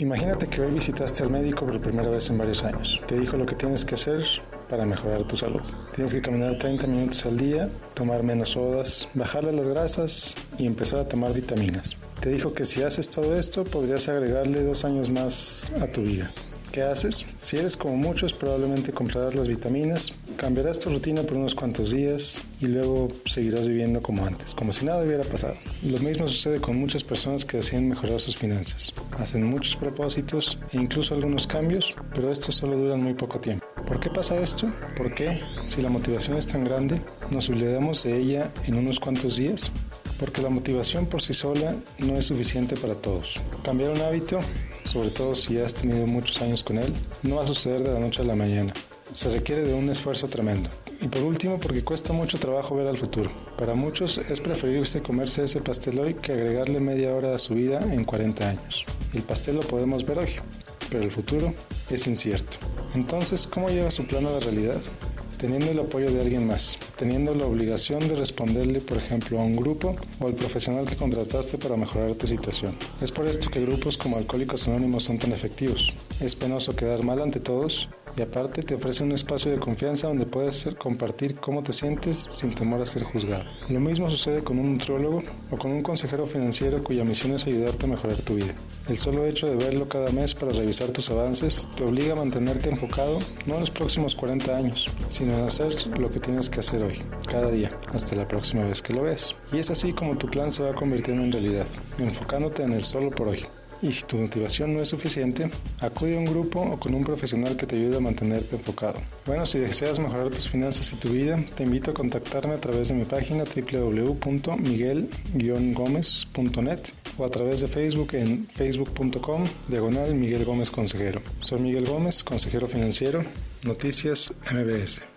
Imagínate que hoy visitaste al médico por primera vez en varios años. Te dijo lo que tienes que hacer para mejorar tu salud. Tienes que caminar 30 minutos al día, tomar menos sodas, bajarle las grasas y empezar a tomar vitaminas. Te dijo que si haces todo esto podrías agregarle dos años más a tu vida. ¿Qué haces? Si eres como muchos, probablemente comprarás las vitaminas, cambiarás tu rutina por unos cuantos días y luego seguirás viviendo como antes, como si nada hubiera pasado. Lo mismo sucede con muchas personas que deciden mejorar sus finanzas. Hacen muchos propósitos e incluso algunos cambios, pero estos solo duran muy poco tiempo. ¿Por qué pasa esto? ¿Por qué, si la motivación es tan grande, nos olvidamos de ella en unos cuantos días? Porque la motivación por sí sola no es suficiente para todos. Cambiar un hábito sobre todo si has tenido muchos años con él, no va a suceder de la noche a la mañana. Se requiere de un esfuerzo tremendo. Y por último, porque cuesta mucho trabajo ver al futuro. Para muchos es preferible comerse ese pastel hoy que agregarle media hora a su vida en 40 años. El pastel lo podemos ver hoy, pero el futuro es incierto. Entonces, ¿cómo lleva su plan a la realidad? Teniendo el apoyo de alguien más, teniendo la obligación de responderle, por ejemplo, a un grupo o al profesional que contrataste para mejorar tu situación. Es por esto que grupos como Alcohólicos Anónimos son tan efectivos. Es penoso quedar mal ante todos y aparte te ofrece un espacio de confianza donde puedes compartir cómo te sientes sin temor a ser juzgado. Lo mismo sucede con un nutriólogo o con un consejero financiero cuya misión es ayudarte a mejorar tu vida. El solo hecho de verlo cada mes para revisar tus avances te obliga a mantenerte enfocado no en los próximos 40 años, sino hacer lo que tienes que hacer hoy, cada día, hasta la próxima vez que lo veas. Y es así como tu plan se va convirtiendo en realidad, enfocándote en el solo por hoy. Y si tu motivación no es suficiente, acude a un grupo o con un profesional que te ayude a mantenerte enfocado. Bueno, si deseas mejorar tus finanzas y tu vida, te invito a contactarme a través de mi página www.miguel-gómez.net o a través de Facebook en facebook.com diagonal Miguel Gómez Consejero. Soy Miguel Gómez, consejero financiero, Noticias MBS.